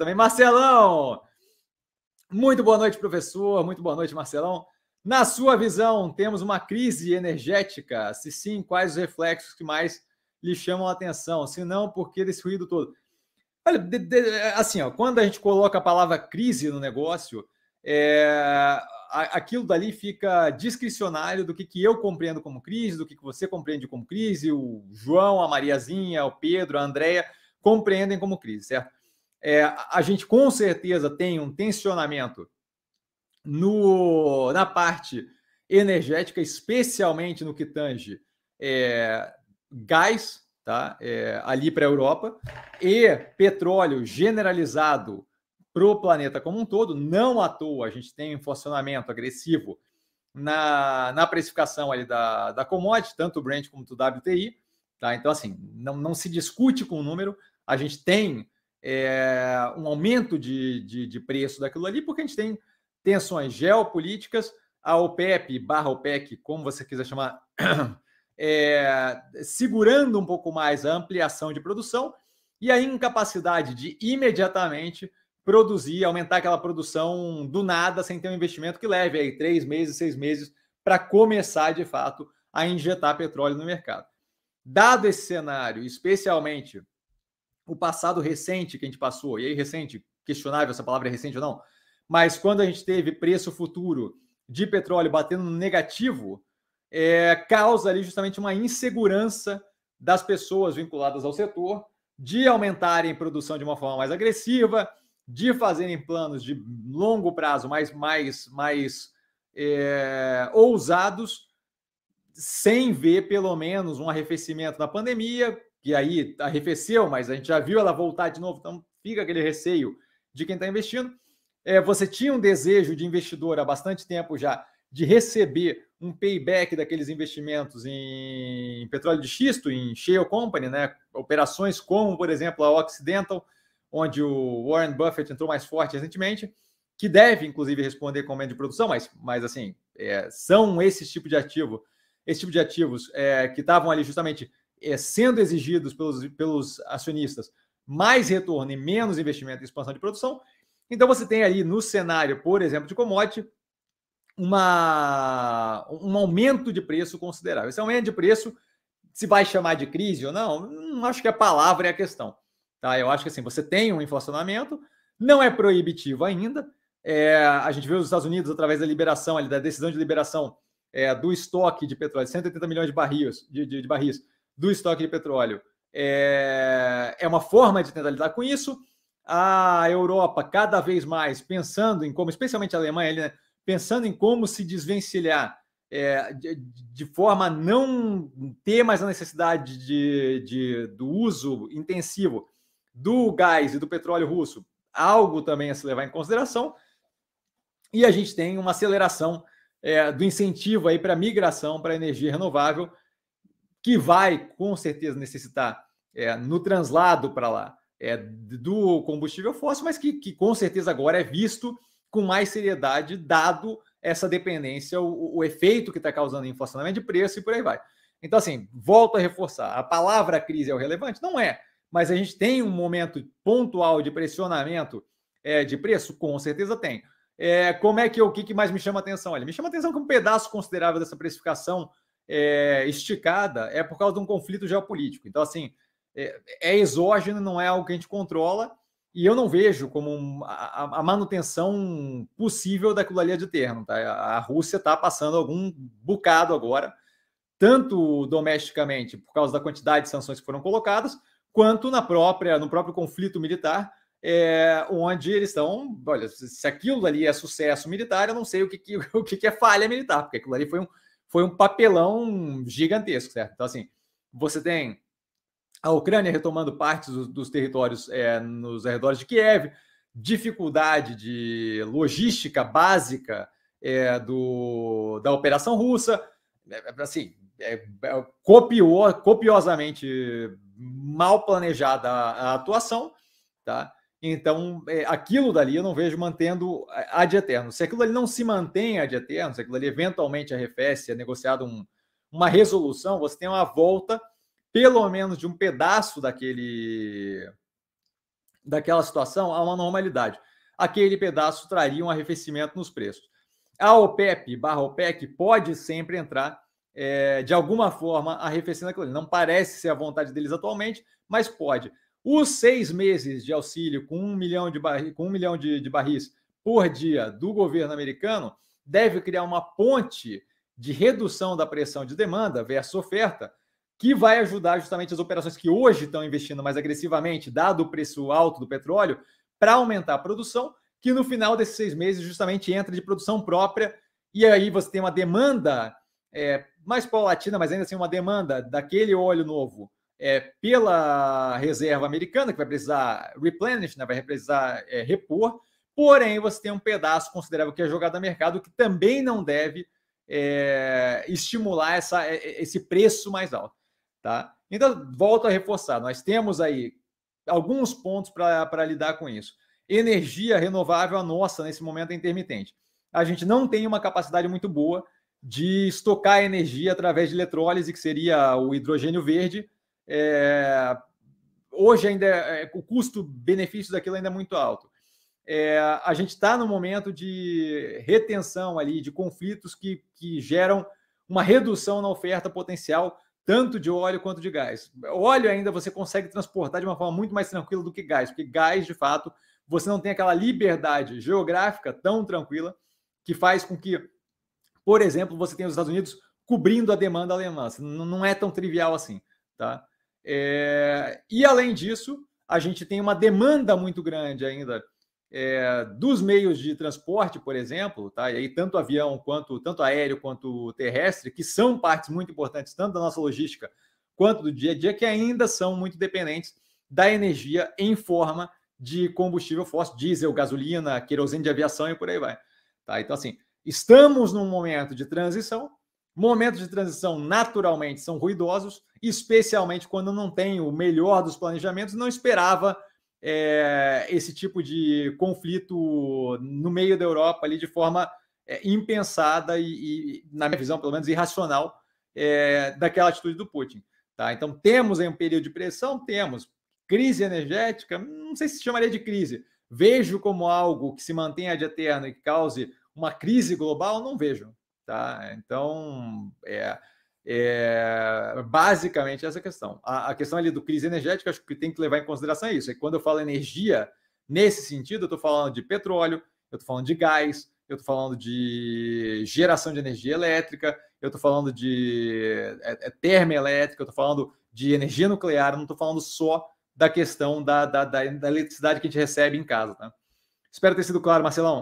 também. Marcelão! Muito boa noite, professor. Muito boa noite, Marcelão. Na sua visão, temos uma crise energética? Se sim, quais os reflexos que mais lhe chamam a atenção? Se não, por que desse ruído todo? Olha, de, de, assim, ó, quando a gente coloca a palavra crise no negócio, é, aquilo dali fica discricionário do que, que eu compreendo como crise, do que, que você compreende como crise, o João, a Mariazinha, o Pedro, a Andréia compreendem como crise, certo? É, a gente com certeza tem um tensionamento no, na parte energética, especialmente no que tange é, gás, tá? É, ali para a Europa, e petróleo generalizado para o planeta como um todo. Não à toa a gente tem um inflacionamento agressivo na, na precificação ali da, da commodity, tanto o Brent como o WTI. Tá? Então, assim, não, não se discute com o número, a gente tem é, um aumento de, de, de, preço daquilo ali, porque a gente tem tensões geopolíticas, a OPEP barra OPEC, como você quiser chamar, é, segurando um pouco mais a ampliação de produção e a incapacidade de imediatamente produzir, aumentar aquela produção do nada, sem ter um investimento que leve aí três meses, seis meses para começar de fato a injetar petróleo no mercado. Dado esse cenário, especialmente o passado recente que a gente passou, e aí recente, questionável essa palavra é recente ou não, mas quando a gente teve preço futuro de petróleo batendo no negativo, é, causa ali justamente uma insegurança das pessoas vinculadas ao setor de aumentarem produção de uma forma mais agressiva, de fazerem planos de longo prazo mais, mais, mais é, ousados, sem ver pelo menos um arrefecimento da pandemia, que aí arrefeceu, mas a gente já viu ela voltar de novo, então fica aquele receio de quem está investindo. É, você tinha um desejo de investidor há bastante tempo já de receber um payback daqueles investimentos em petróleo de xisto, em shale company, né? operações como, por exemplo, a Occidental, onde o Warren Buffett entrou mais forte recentemente, que deve, inclusive, responder com aumento de produção, mas, mas assim, é, são esses tipos de ativo, esse tipo de ativos é, que estavam ali justamente é, sendo exigidos pelos, pelos acionistas mais retorno e menos investimento em expansão de produção. Então você tem ali no cenário, por exemplo, de commodity, uma, um aumento de preço considerável. Esse aumento de preço, se vai chamar de crise ou não, não acho que a palavra é a questão. Tá? Eu acho que assim, você tem um inflacionamento, não é proibitivo ainda. É, a gente vê os Estados Unidos, através da liberação, ali, da decisão de liberação é, do estoque de petróleo, 180 milhões de barris, de, de, de barris do estoque de petróleo. É, é uma forma de tentar lidar com isso. A Europa, cada vez mais, pensando em como, especialmente a Alemanha, né, pensando em como se desvencilhar é, de, de, forma a não ter mais a necessidade de, de, do uso intensivo do gás e do petróleo russo, algo também a se levar em consideração. E a gente tem uma aceleração é, do incentivo aí para migração para energia renovável, que vai com certeza necessitar é, no translado para lá é, do combustível fóssil, mas que, que, com certeza agora é visto com mais seriedade, dado essa dependência, o, o efeito que está causando inflacionamento de preço e por aí vai. Então, assim, volto a reforçar: a palavra crise é o relevante? Não é mas a gente tem um momento pontual de pressionamento é, de preço? Com certeza tem. É, como é que o que, mais me chama atenção? Olha, me chama atenção que um pedaço considerável dessa precificação é, esticada é por causa de um conflito geopolítico. Então, assim, é, é, exógeno, não é algo que a gente controla, e eu não vejo como a, a, manutenção possível daquilo ali de terno. Tá? A Rússia está passando algum bocado agora, tanto domesticamente, por causa da quantidade de sanções que foram colocadas, quanto na própria no próprio conflito militar, é, onde eles estão, olha, se aquilo ali é sucesso militar, eu não sei o que, que o que, que é falha militar, porque aquilo ali foi um, foi um papelão gigantesco, certo? Então, assim, você tem a Ucrânia retomando partes dos, dos territórios é, nos arredores de Kiev, dificuldade de logística básica é, do, da operação russa, é, assim, é, é, copiou, copiosamente mal planejada a, a atuação, tá? Então, é, aquilo dali eu não vejo mantendo ad eterno. Se aquilo ali não se mantém ad eterno, se aquilo ali eventualmente arrefece, é negociado um, uma resolução, você tem uma volta, pelo menos, de um pedaço daquele daquela situação a uma normalidade. Aquele pedaço traria um arrefecimento nos preços. A OPEP barra OPEC pode sempre entrar é, de alguma forma arrefecendo aquilo. Não parece ser a vontade deles atualmente, mas pode. Os seis meses de auxílio com um milhão de, barri, com um milhão de, de barris por dia do governo americano deve criar uma ponte de redução da pressão de demanda versus oferta, que vai ajudar justamente as operações que hoje estão investindo mais agressivamente, dado o preço alto do petróleo, para aumentar a produção, que no final desses seis meses justamente entra de produção própria, e aí você tem uma demanda é, mais paulatina, mas ainda assim uma demanda daquele óleo novo é, pela reserva americana, que vai precisar replenish, né, vai precisar é, repor, porém você tem um pedaço considerável que é jogado a mercado que também não deve é, estimular essa, é, é, esse preço mais alto. Tá? Então, volto a reforçar, nós temos aí alguns pontos para lidar com isso. Energia renovável, a nossa, nesse momento, é intermitente. A gente não tem uma capacidade muito boa de estocar energia através de eletrólise, que seria o hidrogênio verde. É, hoje ainda é, é o custo-benefício daquilo ainda é muito alto. É, a gente está no momento de retenção ali, de conflitos que, que geram uma redução na oferta potencial, tanto de óleo quanto de gás. Óleo ainda você consegue transportar de uma forma muito mais tranquila do que gás, porque gás, de fato, você não tem aquela liberdade geográfica tão tranquila que faz com que por exemplo, você tem os Estados Unidos cobrindo a demanda alemã. Não é tão trivial assim. Tá? É... E além disso, a gente tem uma demanda muito grande ainda é, dos meios de transporte, por exemplo, tá? E aí tanto avião quanto tanto aéreo quanto terrestre, que são partes muito importantes tanto da nossa logística quanto do dia a dia, que ainda são muito dependentes da energia em forma de combustível fóssil, diesel, gasolina, querosene de aviação e por aí vai. Tá? Então assim, Estamos num momento de transição. Momentos de transição, naturalmente, são ruidosos, especialmente quando não tem o melhor dos planejamentos. Não esperava é, esse tipo de conflito no meio da Europa ali de forma é, impensada e, e, na minha visão, pelo menos, irracional é, daquela atitude do Putin. Tá? Então, temos aí um período de pressão? Temos. Crise energética? Não sei se chamaria de crise. Vejo como algo que se mantenha de eterno e que cause uma crise global, não vejo. Tá? Então, é, é basicamente essa questão. A, a, questão ali do crise energética, acho que tem que levar em consideração isso. É quando eu falo energia, nesse sentido, eu estou falando de petróleo, eu estou falando de gás, eu estou falando de geração de energia elétrica, eu estou falando de é, é termoelétrica, eu estou falando de energia nuclear, não estou falando só da questão da, da, da, da eletricidade que a gente recebe em casa. Tá? Espero ter sido claro, Marcelão.